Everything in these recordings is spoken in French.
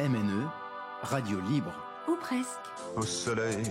MNE, radio libre. Ou presque. Au soleil.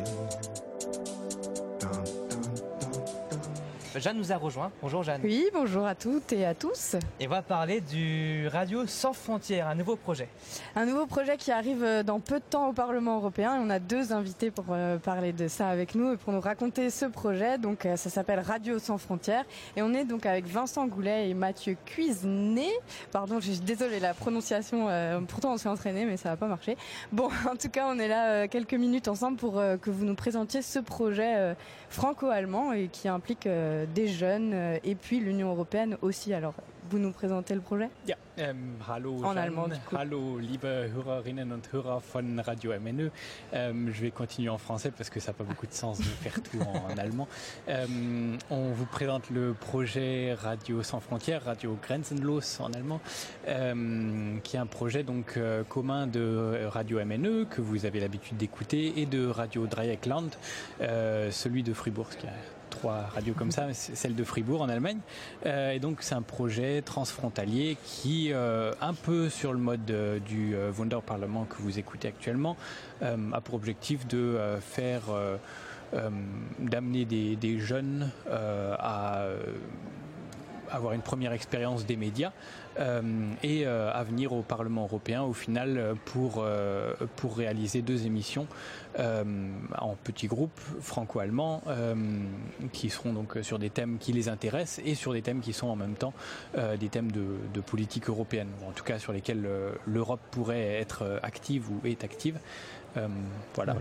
Jeanne nous a rejoint. Bonjour Jeanne. Oui, bonjour à toutes et à tous. Et on va parler du Radio Sans Frontières, un nouveau projet. Un nouveau projet qui arrive euh, dans peu de temps au Parlement européen. on a deux invités pour euh, parler de ça avec nous et pour nous raconter ce projet. Donc euh, ça s'appelle Radio Sans Frontières. Et on est donc avec Vincent Goulet et Mathieu Cuisenet. Pardon, je suis désolée, la prononciation, pourtant on s'est entraîné mais ça n'a pas marché. Bon, en tout cas, on est là quelques minutes ensemble pour que vous nous présentiez ce projet franco-allemand et qui implique des jeunes euh, et puis l'Union européenne aussi. Alors, vous nous présentez le projet? Ja, ähm, hallo en allemand. Hallo liebe Hörerinnen und Hörer von Radio MNE. Ähm, je vais continuer en français parce que ça n'a pas beaucoup de sens de faire tout en, allemand. Ähm, on vous présente le projet Radio sans frontières, Radio Grenzenlos en allemand, ähm, qui est un projet donc euh, commun de Radio MNE que vous avez l'habitude d'écouter et de Radio Dreieckland, euh, celui de Fribourg, qui a trois radios comme ça, celle de Fribourg en Allemagne. Euh, et donc c'est un projet transfrontalier qui, euh, un peu sur le mode euh, du Wunder Parlement que vous écoutez actuellement, a pour objectif de faire d'amener des, jeunes à avoir une première expérience des médias euh, et euh, à venir au Parlement européen au final euh, pour, pour réaliser deux émissions en petits groupes franco-allemands qui seront donc sur des thèmes qui les intéressent et sur des thèmes qui sont en même temps des thèmes de, de politique européenne, en tout cas sur lesquels l'Europe pourrait être active ou est active. Euh, voilà.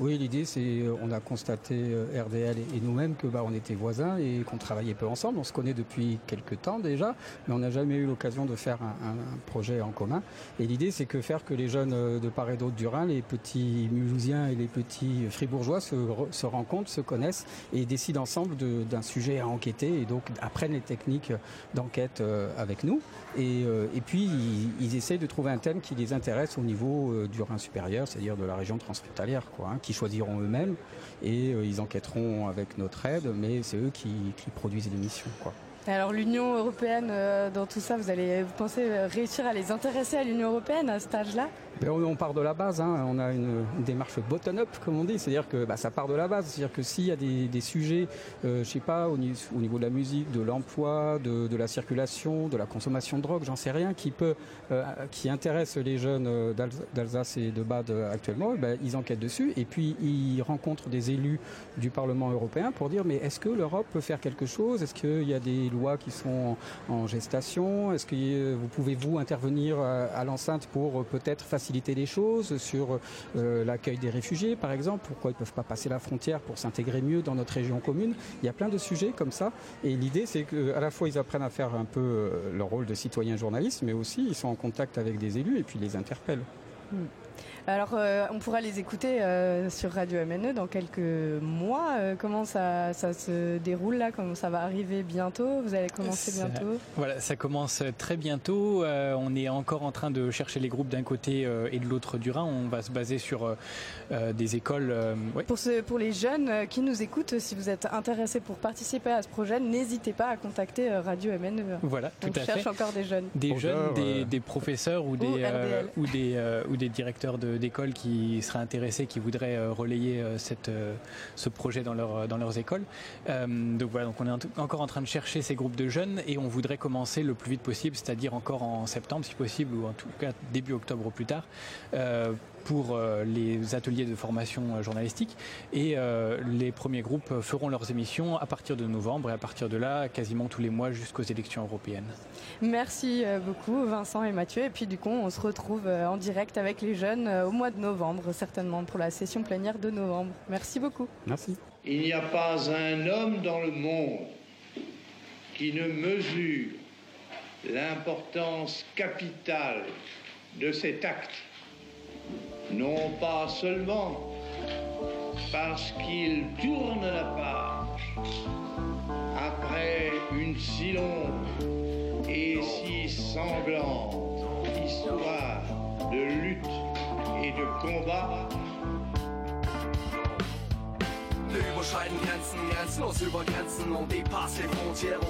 oui, l'idée c'est, euh, on a constaté euh, RDL et, nous-mêmes que bah, on était voisins et qu'on travaillait peu ensemble. On se connaît depuis quelques temps déjà, mais on n'a jamais eu l'occasion de faire un, projet en commun. Et l'idée c'est que faire que les jeunes de part et d'autre du Rhin, les petits Mulhousiens et les petits Fribourgeois se, se rencontrent, se connaissent et décident ensemble d'un sujet à enquêter et donc apprennent les techniques d'enquête avec nous. Et, et puis ils, ils, essayent de trouver un thème qui les intéresse au niveau du Rhin supérieur, c'est-à-dire de la région transfrontalière, quoi, hein, qui choisiront eux-mêmes et euh, ils enquêteront avec notre aide, mais c'est eux qui, qui produisent l'émission, quoi. Alors l'Union européenne, euh, dans tout ça, vous allez vous pensez euh, réussir à les intéresser à l'Union européenne à ce âge-là ben, on, part de la base, hein. on a une, démarche bottom-up comme on dit, c'est-à-dire que bah, ça part de la base, c'est-à-dire que s'il y a des, sujets, euh, je sais pas, au, niveau de la musique, de l'emploi, de, la circulation, de la consommation de drogue, j'en sais rien, qui peut, euh, qui intéresse les jeunes d'Alsace et de Bade actuellement, ben, ils enquêtent dessus. Et puis ils rencontrent des élus du Parlement européen pour dire mais est-ce que l'Europe peut faire quelque chose? Est-ce qu'il y a des qui sont en, gestation. Est-ce que vous pouvez vous intervenir à, l'enceinte pour peut-être faciliter les choses sur euh, l'accueil des réfugiés par exemple? Pourquoi ils ne peuvent pas passer la frontière pour s'intégrer mieux dans notre région commune? Il y a plein de sujets comme ça. Et l'idée c'est qu'à la fois ils apprennent à faire un peu euh, leur rôle de citoyen journaliste mais aussi ils sont en contact avec des élus et puis les interpellent. Hmm. Alors, euh, on pourra les écouter euh, sur Radio MNE dans quelques mois. Euh, comment ça, ça, se déroule là? Comment ça va arriver bientôt? Vous allez commencer bientôt? Voilà, ça commence très bientôt. on est encore en train de chercher les groupes d'un côté et de l'autre du Rhin. On va se baser sur des écoles. Pour, ce, pour les jeunes qui nous écoutent, si vous êtes intéressés pour participer à ce projet, n'hésitez pas à contacter Radio MNE. Voilà, tout on cherche encore des jeunes. Des jeunes, des, des, professeurs ou des, ou, des, ou des directeurs d'écoles qui seraient intéressés, qui voudraient euh, relayer euh, cette, euh, ce projet dans, leur, dans leurs écoles. donc voilà, donc on est encore en train de chercher ces groupes de jeunes et on voudrait commencer le plus vite possible, c'est-à-dire encore en septembre si possible, ou en tout cas début octobre au plus tard, pour euh, les ateliers de formation euh, journalistique. Et euh, les premiers groupes feront leurs émissions à partir de novembre et à partir de là, quasiment tous les mois jusqu'aux élections européennes. Merci beaucoup Vincent et Mathieu. Et puis du coup, on se retrouve en direct avec les jeunes au mois de novembre, certainement pour la session plénière de novembre. Merci beaucoup. Merci. Il n'y a pas un homme dans le monde qui ne mesure l'importance capitale de cet acte non pas seulement parce qu'il tourne la page après une si longue et si sanglante histoire de lutte et de combat. Wir überschreiten Grenzen, grenzenlos über Grenzen und die passe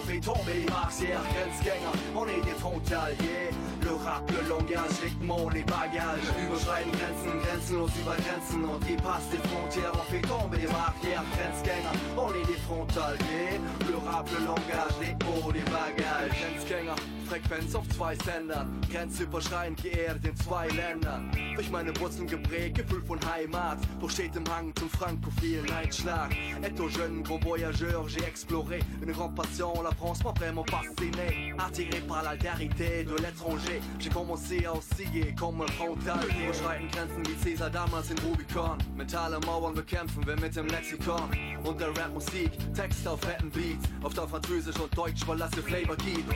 fait tomber les martières, Grenzgänger, on est des frontaliers. Le rap, le langage, mots, les bagages. Überschreiten Grenzen, grenzenlos über Grenzen und die passe les frontières. On fait tomber les martières, Grenzgänger, on est des frontaliers. Le rap, le langage, mots, les bagages. Grenzgänger, Frequenz auf zwei Sendern. Grenzüberschreitend geehrt in zwei Ländern. Durch meine Wurzeln geprägt, Gefühl von Heimat. Doch steht im Hang zum francophilen Einschlag. Être jeune gros voyageur, j'ai exploré une grande passion. La France m'a vraiment fasciné. Attiré par l'altérité de l'étranger, j'ai commencé à osciller comme un frontal. Überschreiten Grenzen wie Caesar damals in Rubicon. Mentale Mauern bekämpfen wir mit dem Lexikon. Und der Rap-Musik, Text auf fetten Beats. Auf der Französisch und Deutsch, weil das Flavor gibt.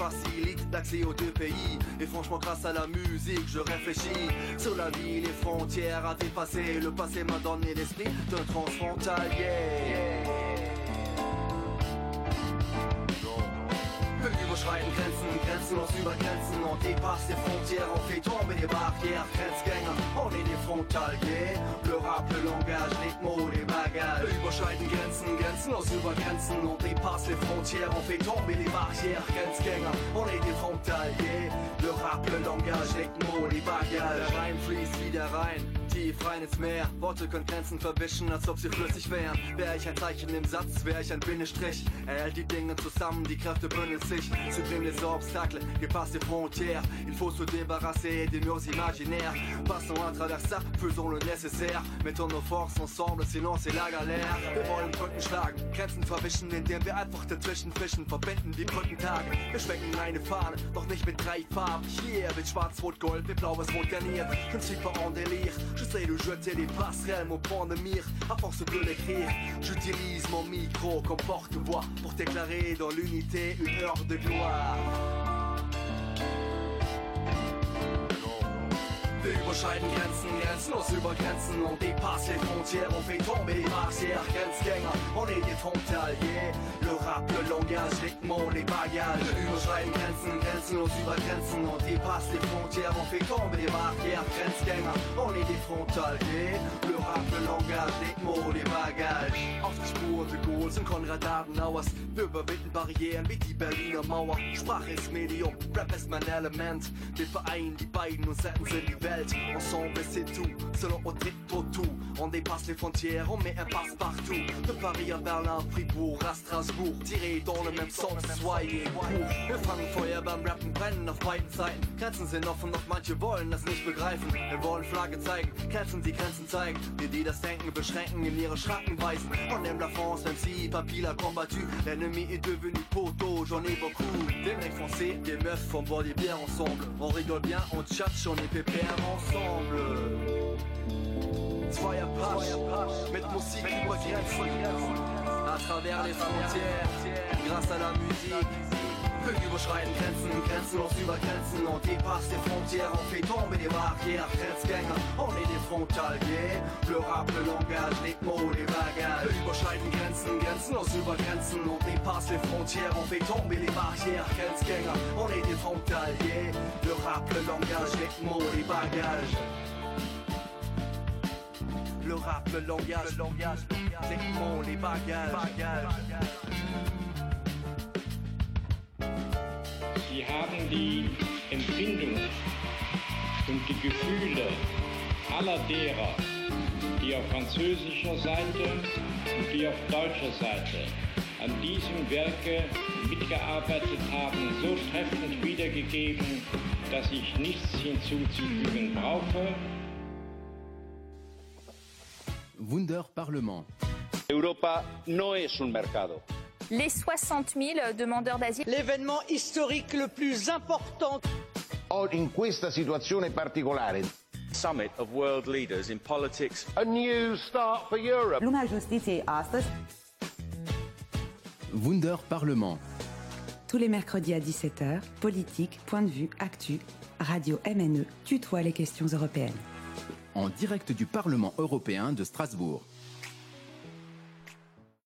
Facilite l'accès aux deux pays. Et franchement, grâce à la musique, je réfléchis sur la vie, les frontières à dépasser. Le passé m'a donné l'esprit d'un transfrontalier. Überschreiten Grenzen, grenzenlos über Grenzen und dépassent les frontières, on fait tomber les barrières, Grenzgänger, on est des frontaliers. Grenzen, grenzenlos über Grenzen und dépassent les frontières, on fait tomber les barrières, Grenzgänger, on est des frontaliers. Le rap, le langage, les mots, les. Der Rhein fließt wieder rein. Tief rein ins Meer, Worte können Grenzen verwischen, als ob sie flüssig wären. Wäre ich ein Zeichen im Satz, wäre ich ein Bindestrich. Er hält die Dinge zusammen, die Kräfte bündeln sich. Supprime les obstacles, dépasse frontières. Il faut se débarrasser des murs imaginaires. Passons à travers ça, faisons le nécessaire. Mettons nos forces ensemble, sinon c'est la galère. Wir wollen Brücken schlagen, Grenzen verwischen, indem wir einfach dazwischen fischen, verbinden die Brückentage. Wir schwenken eine Fahne, doch nicht mit drei Farben. Hier wird schwarz, rot, gold, mit blaues Rot garniert. Principe en délire, j'essaie de jeter les passerelles, mon point de mire. À force de l'écrire, j'utilise mon micro comme porte-voix pour déclarer dans l'unité une heure de gloire. Wir überschreiten Grenzen, grenzenlos über Grenzen und dépassent les frontières, on fait tomber les barrières, Grenzgänger, on est des frontaliers. Le rap, le langage, les mots, les. Wir überschreiten Grenzen, grenzenlos über Grenzen und dépassent les frontières, on fait tomber les barrières, Grenzgänger, on est des frontaliers. Le rap, le langage, les mots, les. Auf die Spur de Gaulle sind Konrad Adenauers. Wir überwinden Barrieren wie die Berliner Mauer. Sprache ist Medium, Rap ist mein Element. Wir vereinen die beiden und setzen sie in die Welt. Ensemble c'est tout, selon au tout. On dépasse les frontières, on met un passe partout. De Paris à Berlin, Fribourg, à Strasbourg. Tirez dans le même sens, soyez. Wir fangen Feuer beim Rappen, brennen auf beiden Seiten. Grenzen sind offen, doch manche wollen das nicht begreifen. Wir wollen Flagge zeigen, Grenzen die Grenzen zeigen. Wir, die das Denken beschränken, in ihre Schranken weisen. On aime la France, même si papy l'a combattu. L'ennemi est devenu poteau, j'en ai beaucoup. Des mecs français, des meufs font boire des bières ensemble. On rigole bien, on tchatche, on est pépère ensemble. Zweier Pasch, mit Musik über Grenzen, à travers les frontières, grâce à la musique. Wir überschreiten Grenzen, grenzenlos über Grenzen und dépassent les frontières, on fait tomber les barrières, Grenzgänger, on est des frontaliers. Le rap, le langage, les mots, les bagages. Wir überschreiten Grenzen, grenzenlos über Grenzen und dépassent les frontières, on fait tomber les barrières, Grenzgänger, on est des frontaliers. Le rap, le langage, les mots, les bagages. Le rap, le langage, le langage, les mots, les bagages. Sie haben die Empfindungen und die Gefühle aller derer, die auf französischer Seite und die auf deutscher Seite an diesem Werke mitgearbeitet haben, so treffend wiedergegeben, dass ich nichts hinzuzufügen brauche. Wunder Parlement. Europa no es un mercado. Les 60 000 demandeurs d'asile. L'événement historique le plus important. In questa situazione particolare. Summit of world leaders in politics. A new start for Europe. Lumea justiției astăzi. Wunder Parlement. Tous les mercredis à 17h, politique, point de vue, actu, radio MNE tutoie les questions européennes. En direct du Parlement européen de Strasbourg.